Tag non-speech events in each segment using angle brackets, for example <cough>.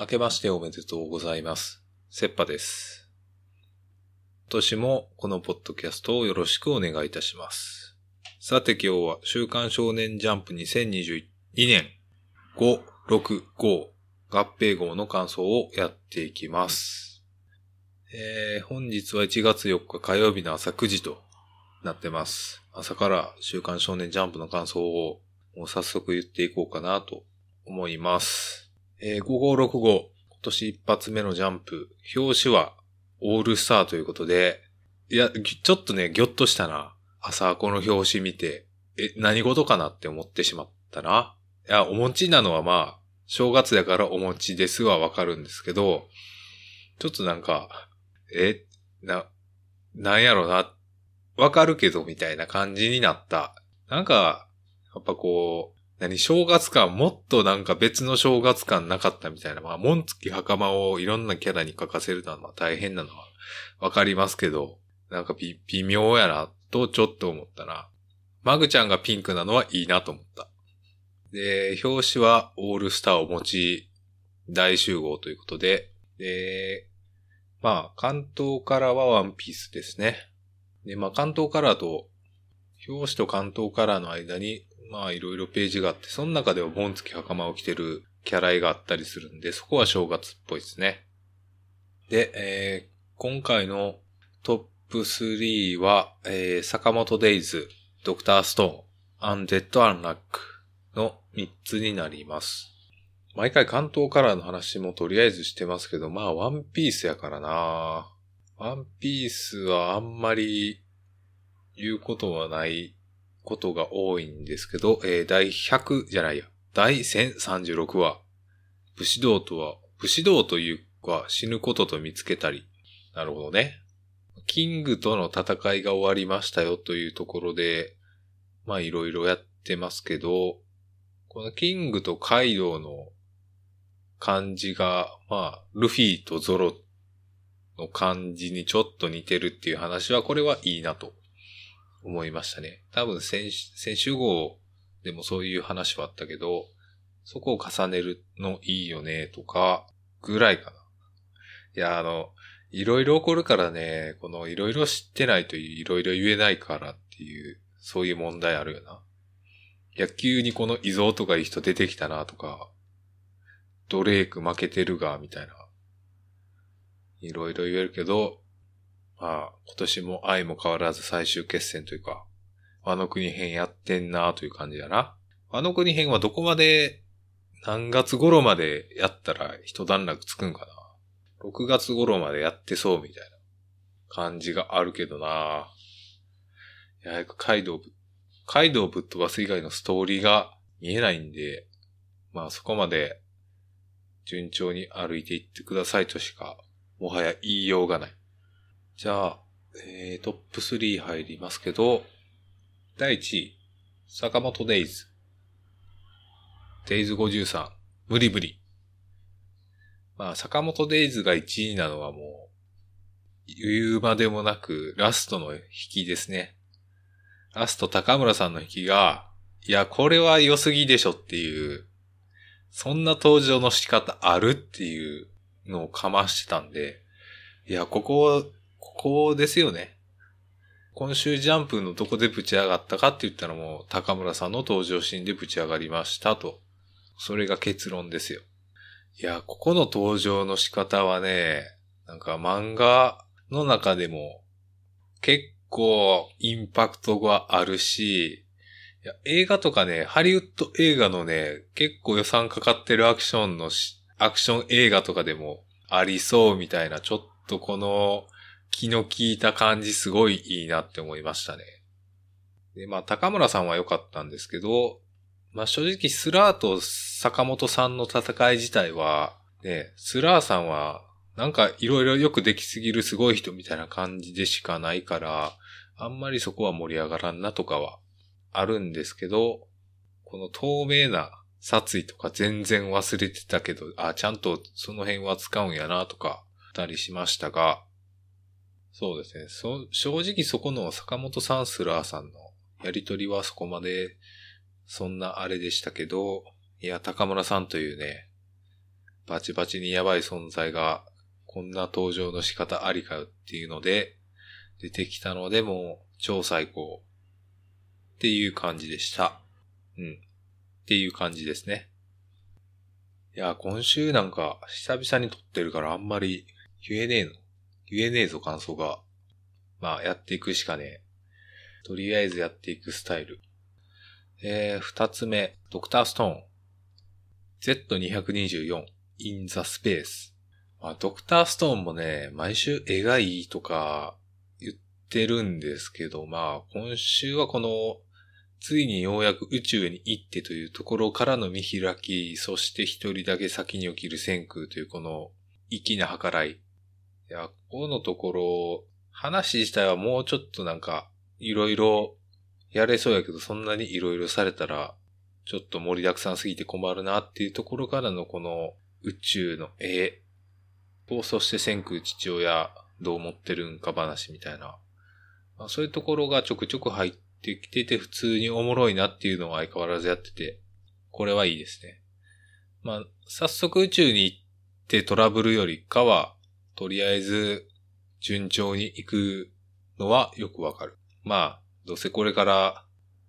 明けましておめでとうございます。セッパです。今年もこのポッドキャストをよろしくお願いいたします。さて今日は週刊少年ジャンプ2022年565合併号の感想をやっていきます。えー、本日は1月4日火曜日の朝9時となってます。朝から週刊少年ジャンプの感想をもう早速言っていこうかなと思います。えー、5565、今年一発目のジャンプ、表紙はオールスターということで、いや、ちょっとね、ぎょっとしたな。朝この表紙見て、え、何事かなって思ってしまったな。いや、お餅なのはまあ、正月だからお餅ですはわかるんですけど、ちょっとなんか、え、な、なんやろな、わかるけどみたいな感じになった。なんか、やっぱこう、何、正月感、もっとなんか別の正月感なかったみたいな。まあ、紋付き袴をいろんなキャラに書かせるのは大変なのはわかりますけど、なんか微妙やな、とちょっと思ったな。マグちゃんがピンクなのはいいなと思った。で、表紙はオールスターを持ち大集合ということで、で、まあ、関東からはワンピースですね。で、まあ、関東カラーと、表紙と関東カラーの間に、まあいろいろページがあって、その中では盆付き袴を着てるキャラ絵があったりするんで、そこは正月っぽいですね。で、えー今回のトップ3は、えー坂本デイズ、ドクターストーン、アンデッド・アンラックの3つになります。毎回関東カラーの話もとりあえずしてますけど、まあワンピースやからなワンピースはあんまり言うことはないことが多いんですけど、えー第100じゃないや、第1036話、武士道とは、武士道というか死ぬことと見つけたり。なるほどね。キングとの戦いが終わりましたよというところで、まあいろいろやってますけど、このキングとカイドウの感じが、まあ、ルフィとゾロの感じにちょっと似てるっていう話は、これはいいなと思いましたね。多分先、先週号でもそういう話はあったけど、そこを重ねるのいいよね、とか、ぐらいかな。いや、あの、いろいろ起こるからね、このいろいろ知ってないといろいろ言えないからっていう、そういう問題あるよな。野球にこの伊蔵とかいう人出てきたなとか、ドレーク負けてるが、みたいな。いろいろ言えるけど、まあ、今年も愛も変わらず最終決戦というか、和の国編やってんなという感じだな。和の国編はどこまで、何月頃までやったら一段落つくんかな。6月頃までやってそうみたいな感じがあるけどな。いや、カイドウ、カイドウぶっ飛ばす以外のストーリーが見えないんで、まあそこまで順調に歩いていってくださいとしか、もはや言いようがない。じゃあ、えー、トップ3入りますけど、第1位、坂本デイズ。デイズ53、無理無理。まあ、坂本デイズが1位なのはもう、言うまでもなく、ラストの引きですね。ラスト高村さんの引きが、いや、これは良すぎでしょっていう、そんな登場の仕方あるっていうのをかましてたんで、いや、ここ、ここですよね。今週ジャンプのどこでぶち上がったかって言ったらもう高村さんの登場シーンでぶち上がりましたと。それが結論ですよ。いや、ここの登場の仕方はね、なんか漫画の中でも結構インパクトがあるし、いや映画とかね、ハリウッド映画のね、結構予算かかってるアクションのし、アクション映画とかでもありそうみたいな、ちょっとこの気の利いた感じすごいいいなって思いましたね。で、まあ高村さんは良かったんですけど、まあ正直スラーと坂本さんの戦い自体は、ね、スラーさんはなんかいろいろよくできすぎるすごい人みたいな感じでしかないから、あんまりそこは盛り上がらんなとかはあるんですけど、この透明な殺意とか全然忘れてたけど、あ、ちゃんとその辺は使うんやなとか、たりしましたが、そうですね。そ、正直そこの坂本さんスラーさんのやりとりはそこまで、そんなあれでしたけど、いや、高村さんというね、バチバチにやばい存在が、こんな登場の仕方ありかよっていうので、出てきたのでもう超最高っていう感じでした。うん。っていう感じですね。いや、今週なんか久々に撮ってるからあんまり言えねえの。言えねえぞ感想が。まあやっていくしかねえ。とりあえずやっていくスタイル。えー、二つ目、ドクターストーン。Z224 in the space。まあ、ドクターストーンもね、毎週絵がいいとか言ってるんですけど、まあ、今週はこの、ついにようやく宇宙に行ってというところからの見開き、そして一人だけ先に起きる先空というこの粋な計らい。いや、このところ、話自体はもうちょっとなんか、いろいろやれそうやけど、そんなにいろいろされたら、ちょっと盛りだくさんすぎて困るなっていうところからのこの宇宙の絵と、そして千空父親どう思ってるんか話みたいな、まあ、そういうところがちょくちょく入ってきてて普通におもろいなっていうのは相変わらずやってて、これはいいですね。まあ、早速宇宙に行ってトラブルよりかは、とりあえず順調に行くのはよくわかる。まあ、どうせこれから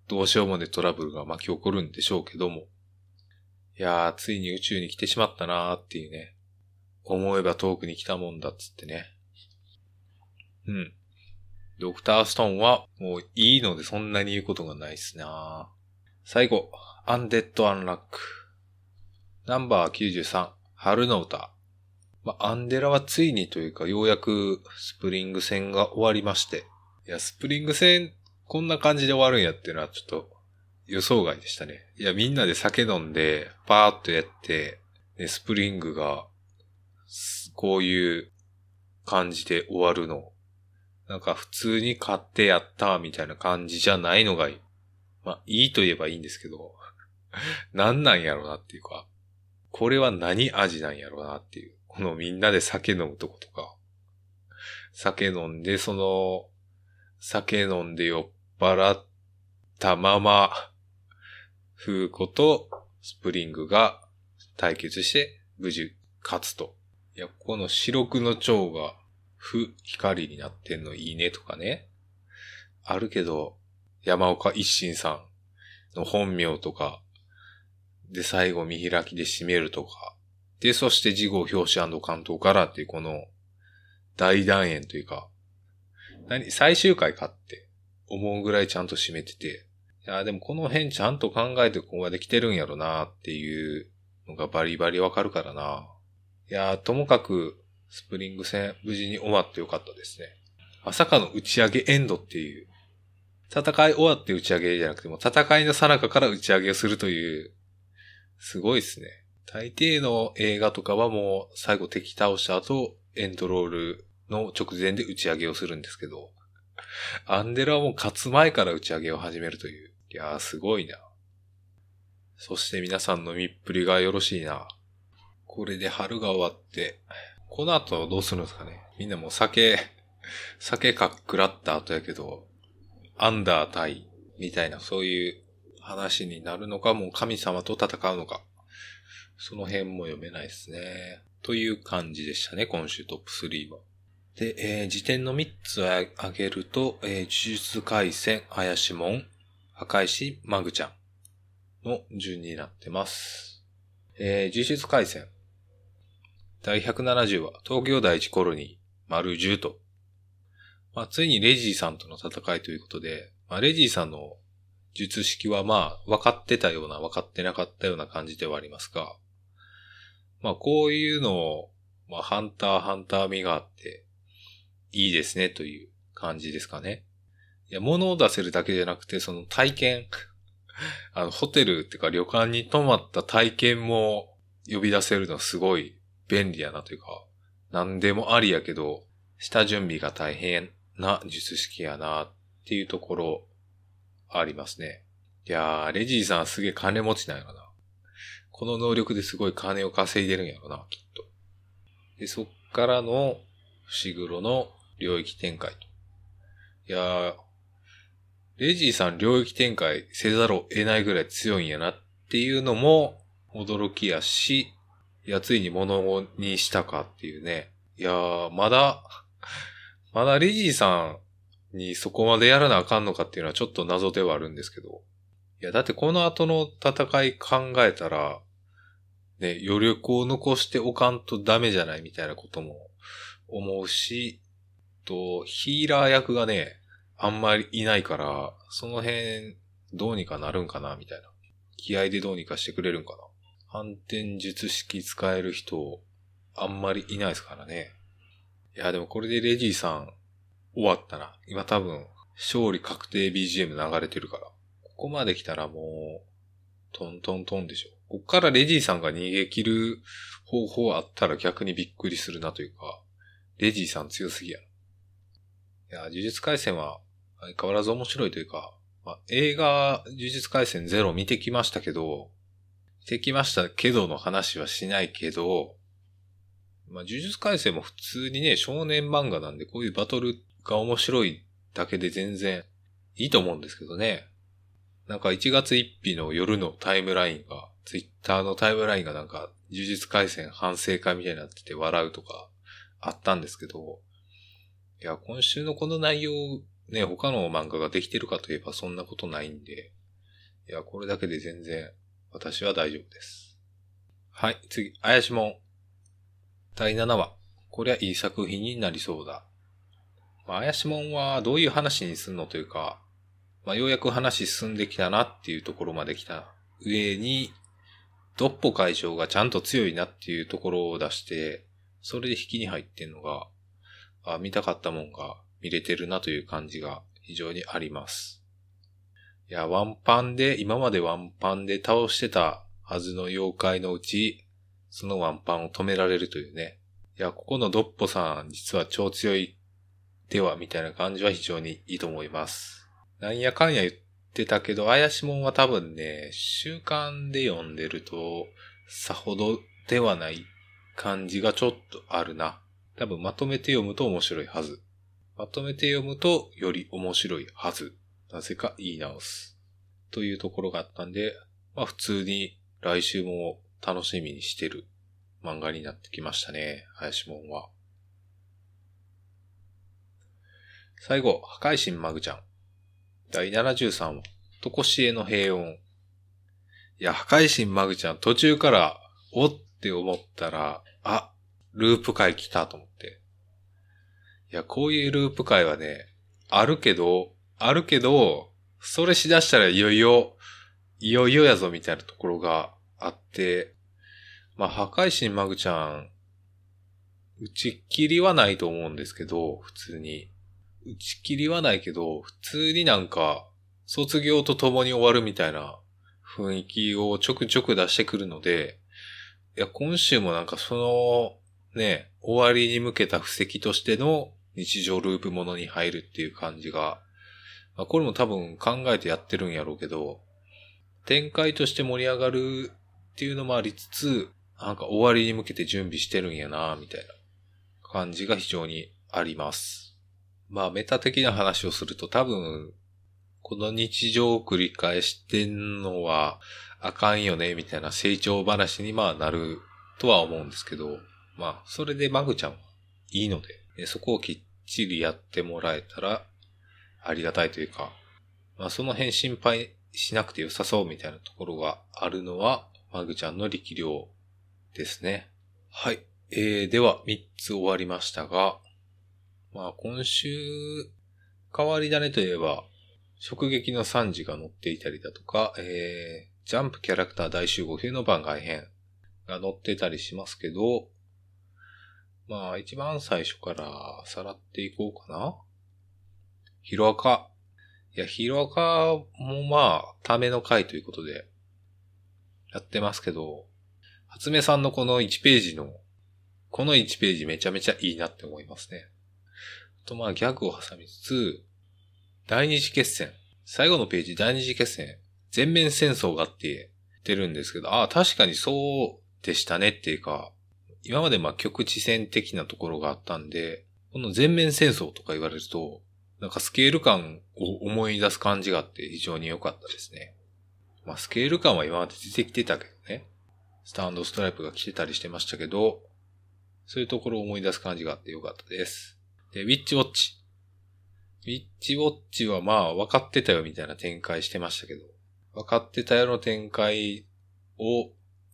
どうしようもねトラブルが巻き起こるんでしょうけども。いやー、ついに宇宙に来てしまったなーっていうね。思えば遠くに来たもんだっつってね。うん。ドクターストーンはもういいのでそんなに言うことがないっすな最後、アンデッド・アンラック。ナンバー93、春の歌。まあアンデラはついにというかようやくスプリング戦が終わりまして。いや、スプリング戦こんな感じで終わるんやっていうのはちょっと予想外でしたね。いや、みんなで酒飲んで、パーッとやって、ね、スプリングが、こういう感じで終わるの。なんか普通に勝ってやったみたいな感じじゃないのがいい。まあ、いいと言えばいいんですけど、<laughs> 何なんやろうなっていうか、これは何味なんやろうなっていう。このみんなで酒飲むとことか。酒飲んで、その、酒飲んで酔っ払ったまま、フーコとスプリングが対決して無事勝つと。いや、この白黒の蝶が、不光になってんのいいねとかね。あるけど、山岡一心さんの本名とか、で、最後見開きで締めるとか。で、そして事後表紙関東からっていうこの大団円というか、何、最終回かって思うぐらいちゃんと締めてて、いや、でもこの辺ちゃんと考えてここまで来てるんやろなっていうのがバリバリわかるからな。いや、ともかくスプリング戦無事に終わってよかったですね。まさかの打ち上げエンドっていう、戦い終わって打ち上げじゃなくても戦いの最中から打ち上げをするという、すごいですね。大抵の映画とかはもう最後敵倒した後エンドロールの直前で打ち上げをするんですけど、アンデラはもう勝つ前から打ち上げを始めるという。いやーすごいな。そして皆さんの見っぷりがよろしいな。これで春が終わって、この後どうするんですかねみんなもう酒、<laughs> 酒かっくらった後やけど、アンダー対みたいなそういう話になるのか、もう神様と戦うのか。その辺も読めないですね。という感じでしたね、今週トップ3は。で、えー、辞典の3つを挙げると、えー、呪術回戦、怪しもん、破壊し、マグちゃんの順になってます。えー、呪術回戦。第170話、東京第一コロニー、丸10と。まあ、ついにレジーさんとの戦いということで、まあ、レジーさんの術式はまあ、分かってたような、分かってなかったような感じではありますが、まあ、こういうのを、まあ、ハンター、ハンター味があって、いいですねという感じですかね。いや、物を出せるだけじゃなくて、その体験、<laughs> あの、ホテルっていうか旅館に泊まった体験も呼び出せるのすごい便利やなというか、何でもありやけど、下準備が大変な術式やなっていうところありますね。いやー、レジーさんすげえ金持ちなんやな。この能力ですごい金を稼いでるんやろな、きっと。で、そっからの、伏黒の領域展開と。いやー、レジーさん領域展開せざるを得ないぐらい強いんやなっていうのも驚きやし、や、ついに物にしたかっていうね。いやー、まだ、まだレジーさんにそこまでやらなあかんのかっていうのはちょっと謎ではあるんですけど。いや、だってこの後の戦い考えたら、ね、余力を残しておかんとダメじゃないみたいなことも思うし、と、ヒーラー役がね、あんまりいないから、その辺、どうにかなるんかなみたいな。気合でどうにかしてくれるんかな反転術式使える人、あんまりいないですからね。いや、でもこれでレジーさん、終わったな。今多分、勝利確定 BGM 流れてるから。ここまで来たらもう、トントントンでしょ。こっからレジーさんが逃げ切る方法あったら逆にびっくりするなというか、レジーさん強すぎやろいや、呪術回戦は相変わらず面白いというか、まあ、映画呪術回戦ゼロ見てきましたけど、見てきましたけどの話はしないけど、まあ、呪術回戦も普通にね、少年漫画なんでこういうバトルが面白いだけで全然いいと思うんですけどね。なんか1月1日の夜のタイムラインが、ツイッターのタイムラインがなんか、呪術回戦反省会みたいになってて笑うとかあったんですけど、いや、今週のこの内容、ね、他の漫画ができてるかといえばそんなことないんで、いや、これだけで全然私は大丈夫です。はい、次、怪しもん。第7話。これはいい作品になりそうだ。まあ、怪しもんはどういう話にすんのというか、まあ、ようやく話進んできたなっていうところまで来た上に、ドッポ会長がちゃんと強いなっていうところを出して、それで引きに入ってんのが、あ見たかったもんが見れてるなという感じが非常にあります。いや、ワンパンで、今までワンパンで倒してたはずの妖怪のうち、そのワンパンを止められるというね。いや、ここのドッポさん実は超強いではみたいな感じは非常にいいと思います。なんやかんや言っってたけど、怪しもんは多分ね、習慣で読んでると、さほどではない感じがちょっとあるな。多分まとめて読むと面白いはず。まとめて読むとより面白いはず。なぜか言い直す。というところがあったんで、まあ普通に来週も楽しみにしてる漫画になってきましたね。林門は。最後、破壊神マグちゃん。第73話、とこしえの平穏。いや、破壊神マグちゃん途中から、おって思ったら、あ、ループ回来たと思って。いや、こういうループ回はね、あるけど、あるけど、それしだしたらいよいよ、いよいよやぞみたいなところがあって、まあ、破壊神マグちゃん、打ち切りはないと思うんですけど、普通に。打ち切りはないけど、普通になんか、卒業と共に終わるみたいな雰囲気をちょくちょく出してくるので、いや、今週もなんかその、ね、終わりに向けた布石としての日常ループものに入るっていう感じが、まあ、これも多分考えてやってるんやろうけど、展開として盛り上がるっていうのもありつつ、なんか終わりに向けて準備してるんやな、みたいな感じが非常にあります。まあメタ的な話をすると多分、この日常を繰り返してんのはあかんよね、みたいな成長話にまあなるとは思うんですけど、まあそれでマグちゃんはいいので、そこをきっちりやってもらえたらありがたいというか、まあその辺心配しなくて良さそうみたいなところがあるのは、マグちゃんの力量ですね。はい。えー、では3つ終わりましたが、まあ今週、変わり種といえば、直撃の惨事が載っていたりだとか、えー、ジャンプキャラクター大集合冬の番外編が載ってたりしますけど、まあ一番最初からさらっていこうかな。ヒロアカ。いや、ヒロアカもまあ、ための回ということで、やってますけど、初目さんのこの1ページの、この1ページめちゃめちゃいいなって思いますね。とまあギャグを挟みつつ、第二次決戦。最後のページ、第二次決戦。全面戦争があって言ってるんですけど、ああ、確かにそうでしたねっていうか、今までまあ局地戦的なところがあったんで、この全面戦争とか言われると、なんかスケール感を思い出す感じがあって非常に良かったですね。まあスケール感は今まで出てきてたけどね。スタンドストライプが来てたりしてましたけど、そういうところを思い出す感じがあってよかったです。で、ウィッチウォッチ。ウィッチウォッチはまあ分かってたよみたいな展開してましたけど、分かってたよの展開を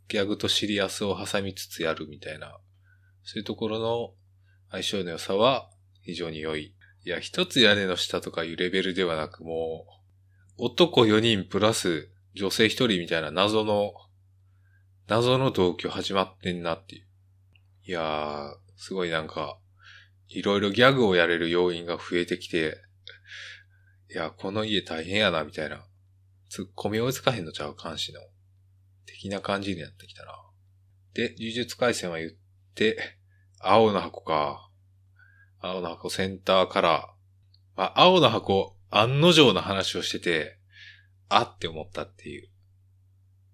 ギャグとシリアスを挟みつつやるみたいな、そういうところの相性の良さは非常に良い。いや、一つ屋根の下とかいうレベルではなくもう、男4人プラス女性1人みたいな謎の、謎の同居始まってんなっていう。いやー、すごいなんか、いろいろギャグをやれる要因が増えてきて、いや、この家大変やな、みたいな。突っ込み追いつかへんのちゃう監視の。的な感じになってきたな。で、呪術回戦は言って、青の箱か。青の箱センターから、まあ、青の箱、案の定の話をしてて、あって思ったっていう。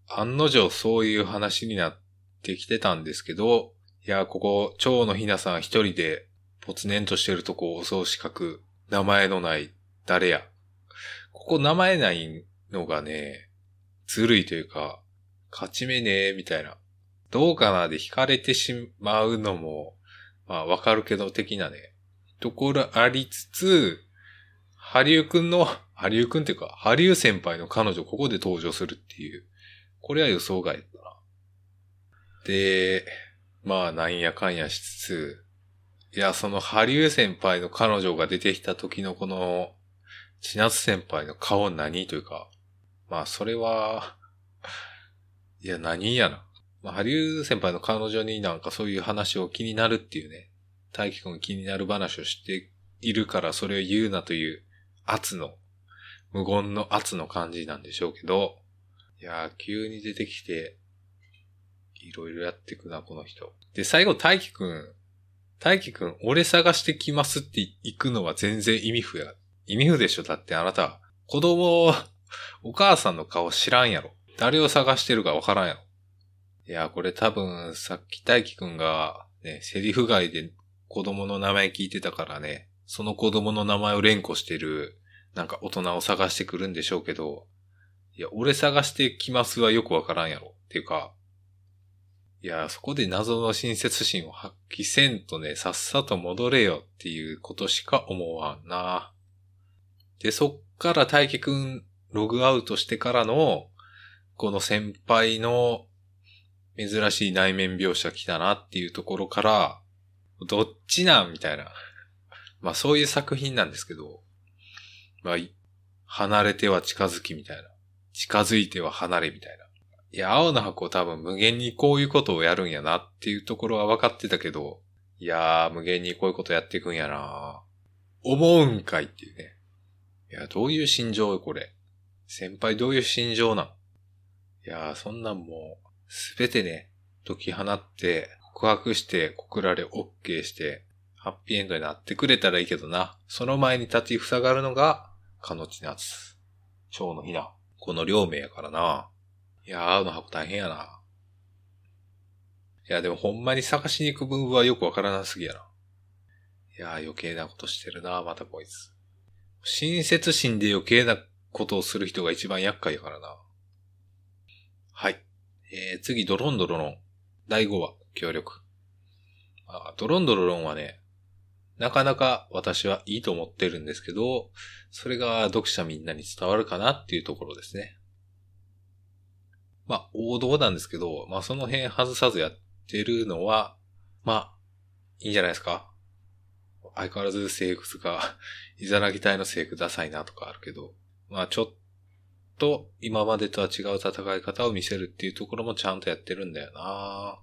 案の定そういう話になってきてたんですけど、いや、ここ、蝶のひなさん一人で、ぽつねんとしてるとこをお葬し書く、名前のない、誰や。ここ名前ないのがね、ずるいというか、勝ち目ねみたいな。どうかなで惹かれてしまうのも、まあわかるけど的なね、ところありつつ、ハリウくんの、ハリウくんっていうか、ハリウ先輩の彼女ここで登場するっていう、これは予想外だな。で、まあなんやかんやしつつ、いや、そのハリュウ先輩の彼女が出てきた時のこの、千夏先輩の顔何？というか、まあそれは、いや何やな。まあ、ハリュウ先輩の彼女になんかそういう話を気になるっていうね、大輝くん気になる話をしているからそれを言うなという圧の、無言の圧の感じなんでしょうけど、いや、急に出てきて、いろいろやっていくな、この人。で、最後、大輝くん、大輝くん、俺探してきますって行くのは全然意味不や。意味不でしょだってあなた、子供、お母さんの顔知らんやろ。誰を探してるかわからんやろ。いや、これ多分、さっき大輝くんが、ね、セリフ外で子供の名前聞いてたからね、その子供の名前を連呼してる、なんか大人を探してくるんでしょうけど、いや、俺探してきますはよくわからんやろ。っていうか、いや、そこで謎の親切心を発揮せんとね、さっさと戻れよっていうことしか思わんな。で、そっから大輝くんログアウトしてからの、この先輩の珍しい内面描写来たなっていうところから、どっちなんみたいな。まあそういう作品なんですけど、まあ、離れては近づきみたいな。近づいては離れみたいな。いや、青の箱多分無限にこういうことをやるんやなっていうところは分かってたけど、いやー、無限にこういうことやっていくんやな思うんかいっていうね。いや、どういう心情よ、これ。先輩どういう心情なん？いやー、そんなんもう、すべてね、解き放って、告白して、告られ OK して、ハッピーエンドになってくれたらいいけどな。その前に立ち塞がるのが、かのちなつ。蝶のひな。この両名やからな。いや、青の箱大変やな。いや、でもほんまに探しに行く分はよくわからなすぎやな。いや、余計なことしてるな、またこいつ。親切心で余計なことをする人が一番厄介やからな。はい。えー、次、ドロンドロロン。第5話、協力。あドロンドロロンはね、なかなか私はいいと思ってるんですけど、それが読者みんなに伝わるかなっていうところですね。まあ、王道なんですけど、まあその辺外さずやってるのは、まあ、いいんじゃないですか。相変わらず制服が、イザナギ隊の制服ダサいなとかあるけど、まあちょっと今までとは違う戦い方を見せるっていうところもちゃんとやってるんだよな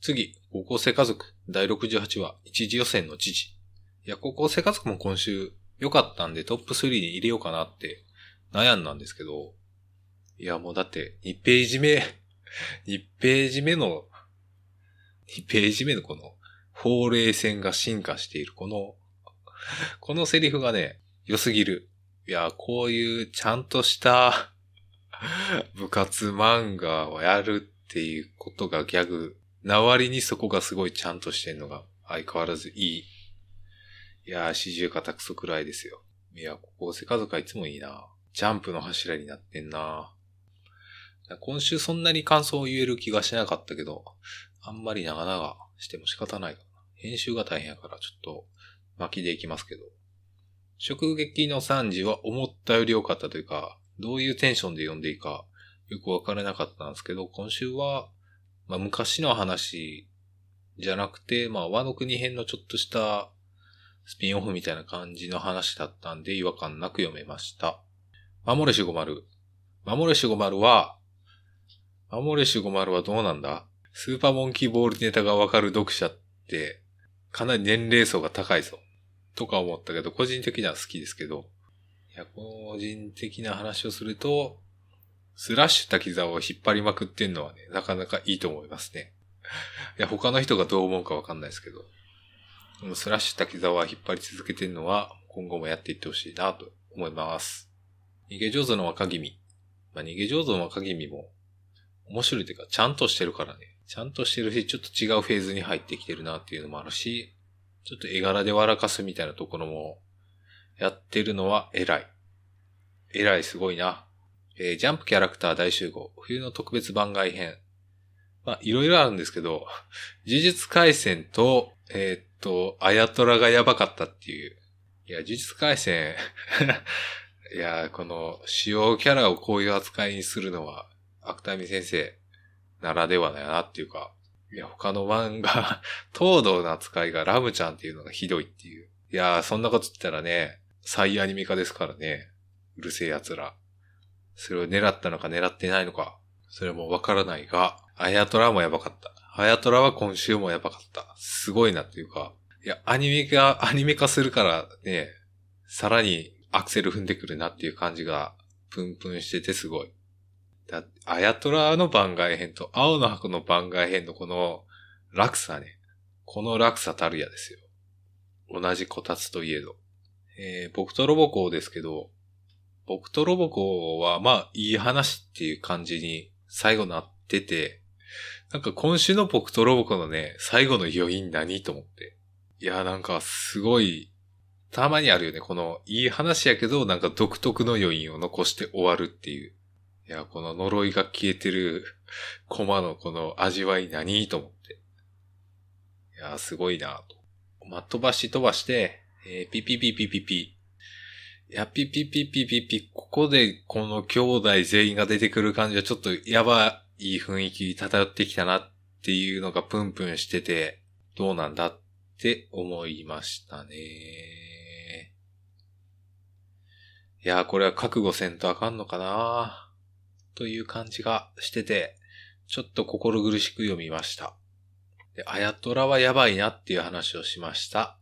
次、高校生家族第68話、一次予選の知事。いや、高校生家族も今週良かったんでトップ3に入れようかなって悩んだんですけど、いや、もうだって2ページ目、<laughs> 2ページ目の、2ページ目のこの、法令線が進化している、この、このセリフがね、良すぎる。いや、こういうちゃんとした <laughs> 部活漫画をやるっていうことがギャグな割にそこがすごいちゃんとしてんのが相変わらずいい。いやー、四十肩くそくらいですよ。いや、ここせかずかいつもいいな。ジャンプの柱になってんな。今週そんなに感想を言える気がしなかったけど、あんまり長々しても仕方ないかな。編集が大変やからちょっと巻きでいきますけど。直撃の3時は思ったより良かったというか、どういうテンションで読んでいいかよくわからなかったんですけど、今週は、まあ昔の話じゃなくて、まあ和の国編のちょっとしたスピンオフみたいな感じの話だったんで違和感なく読めました。守れしごまる。守れしごまるは、守れしごまるはどうなんだ？スーパーモンキーボールネタがわかる読者って、かなり年齢層が高いぞ。とか思ったけど、個人的には好きですけど、いや、個人的な話をすると、スラッシュ滝沢を引っ張りまくってんのはね、なかなかいいと思いますね。いや、他の人がどう思うかわかんないですけど、スラッシュ滝沢引っ張り続けてんのは、今後もやっていってほしいなと思います。逃げ上手の若君。まあ、逃げ上手の若君も、面白いというか、ちゃんとしてるからね。ちゃんとしてるし、ちょっと違うフェーズに入ってきてるなっていうのもあるし、ちょっと絵柄で笑かすみたいなところもやってるのは偉い。偉いすごいな。えー、ジャンプキャラクター大集合、冬の特別番外編。まあ、いろいろあるんですけど、呪術回戦と、えー、っと、あやとらがやばかったっていう。いや、呪術回戦 <laughs> いや、この、主要キャラをこういう扱いにするのは、芥見先生ならではだよなっていうか、いや、他の漫画、<laughs> 東堂の扱いがラムちゃんっていうのがひどいっていう。いやー、そんなこと言ったらね、再アニメ化ですからね。うるせえ奴ら。それを狙ったのか狙ってないのか、それもわからないが、あやとらもやばかった。あやとらは今週もやばかった。すごいなっていうか、いや、アニメ化、アニメ化するからね、さらにアクセル踏んでくるなっていう感じが、プンプンしててすごい。だあやとらの番外編と青の箱の番外編のこの落差ね。この落差たるやですよ。同じこたつといえど。えー、僕とロボコですけど、僕とロボコはまあいい話っていう感じに最後なってて、なんか今週の僕とロボコのね、最後の余韻何と思って。いや、なんかすごい、たまにあるよね。このいい話やけど、なんか独特の余韻を残して終わるっていう。いや、この呪いが消えてる <laughs> コマのこの味わい何と思って。いや、すごいなと。ま飛ばし飛ばして、えー、ピピピピピピ。いや、ピピピピピピ、ここでこの兄弟全員が出てくる感じはちょっとやばい雰囲気漂ってきたなっていうのがプンプンしてて、どうなんだって思いましたね。いや、これは覚悟せんとあかんのかなという感じがしてて、ちょっと心苦しく読みました。で、あやとらはやばいなっていう話をしました。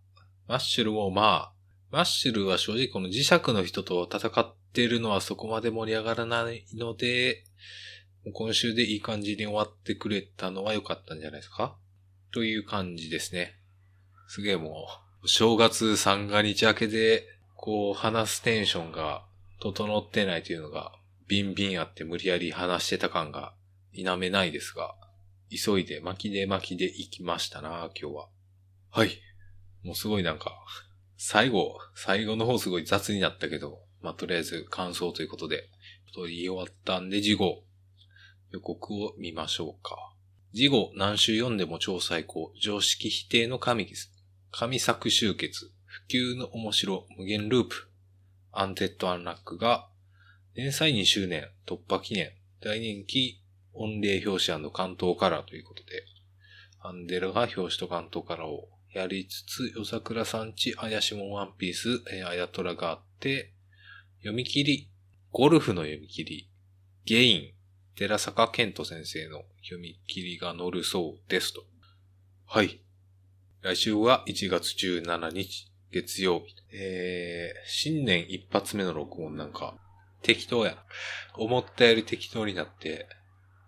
マッシュルもまあ、マッシュルは正直この磁石の人と戦ってるのはそこまで盛り上がらないので、今週でいい感じに終わってくれたのは良かったんじゃないですかという感じですね。すげえもう、正月三が日明けで、こう話すテンションが整ってないというのがビンビンあって無理やり話してた感が否めないですが、急いで巻きで巻きで行きましたな、今日は。はい。もうすごいなんか、最後、最後の方すごい雑になったけど、まあ、とりあえず感想ということで、取り終わったんで、事後、予告を見ましょうか。事後、何週読んでも超最高、常識否定の神です。神作集結、普及の面白、無限ループ、アンデッドアンラックが連載2周年突破記念大人気御礼表紙巻頭カラーということで、アンデラが表紙と巻頭カラーをやりつつ、夜桜さんち、あやしもん、ワンピース、えー、あやとらがあって、読み切り、ゴルフの読み切り、ゲイン、寺坂健人先生の読み切りが載るそうですと。はい。来週は1月17日、月曜日。えー、新年一発目の録音なんか、適当や。思ったより適当になって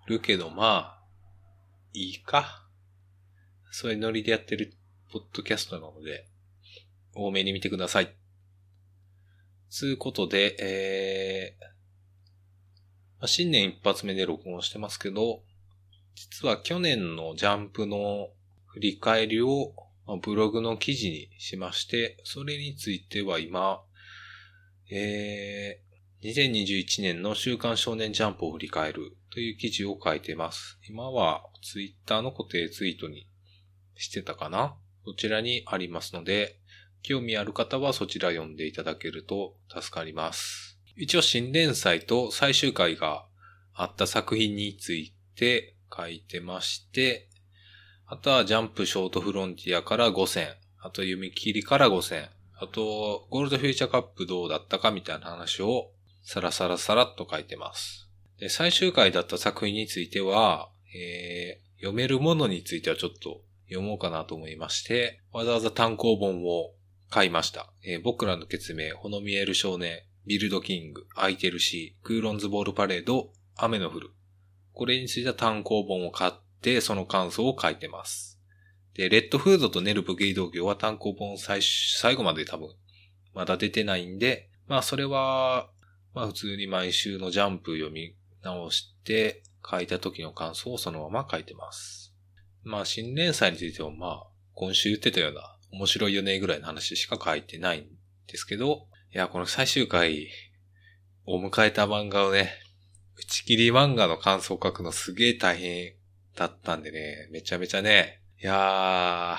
るけど、まあ、いいか。そういうノリでやってるポッドキャストなので、多めに見てください。つうことで、えー、新年一発目で録音してますけど、実は去年のジャンプの振り返りをまブログの記事にしまして、それについては今、えー2021年の週刊少年ジャンプを振り返るという記事を書いてます。今はツイッターの固定ツイートにしてたかな？そちらにありますので、興味ある方はそちら読んでいただけると助かります。一応新連載と最終回があった作品について書いてまして、あとはジャンプショートフロンティアから5選、あと読み切りから5選、あとゴールドフューチャーカップどうだったかみたいな話をさらさらさらっと書いてます。で、最終回だった作品については、えー、読めるものについてはちょっと読もうかなと思いまして、わざわざ単行本を買いました。えー、僕らの決明、ほのみえる少年、ビルドキング、アイテルシー、クーロンズボールパレード、雨の降る。これについては単行本を買って、その感想を書いてます。で、レッドフードとネルブゲイド業は単行本最最後まで多分、まだ出てないんで、まあそれは、まあ普通に毎週のジャンプ読み直して書いた時の感想をそのまま書いてます。まあ新連載についてもまあ今週言ってたような面白いよねぐらいの話しか書いてないんですけど、いや、この最終回を迎えた漫画をね、打ち切り漫画の感想を書くのすげえ大変だったんでね、めちゃめちゃね、いや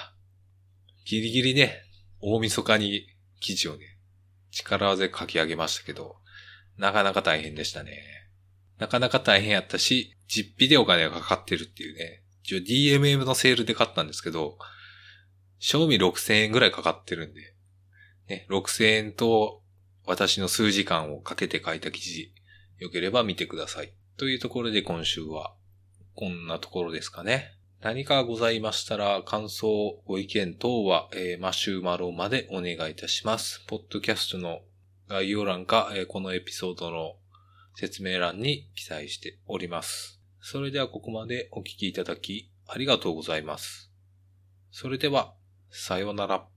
ー、ギリギリね、大晦日に記事をね、力技で書き上げましたけど、なかなか大変でしたね。なかなか大変やったし、実費でお金がかかってるっていうね。一応 DMM のセールで買ったんですけど、賞味6000円ぐらいかかってるんで、ね、6000円と私の数時間をかけて書いた記事、よければ見てください。というところで今週は、こんなところですかね。何かございましたら、感想、ご意見等は、えー、マシューマロまでお願いいたします。ポッドキャストの概要欄か、このエピソードの説明欄に記載しております。それではここまでお聞きいただき、ありがとうございます。それでは、さようなら。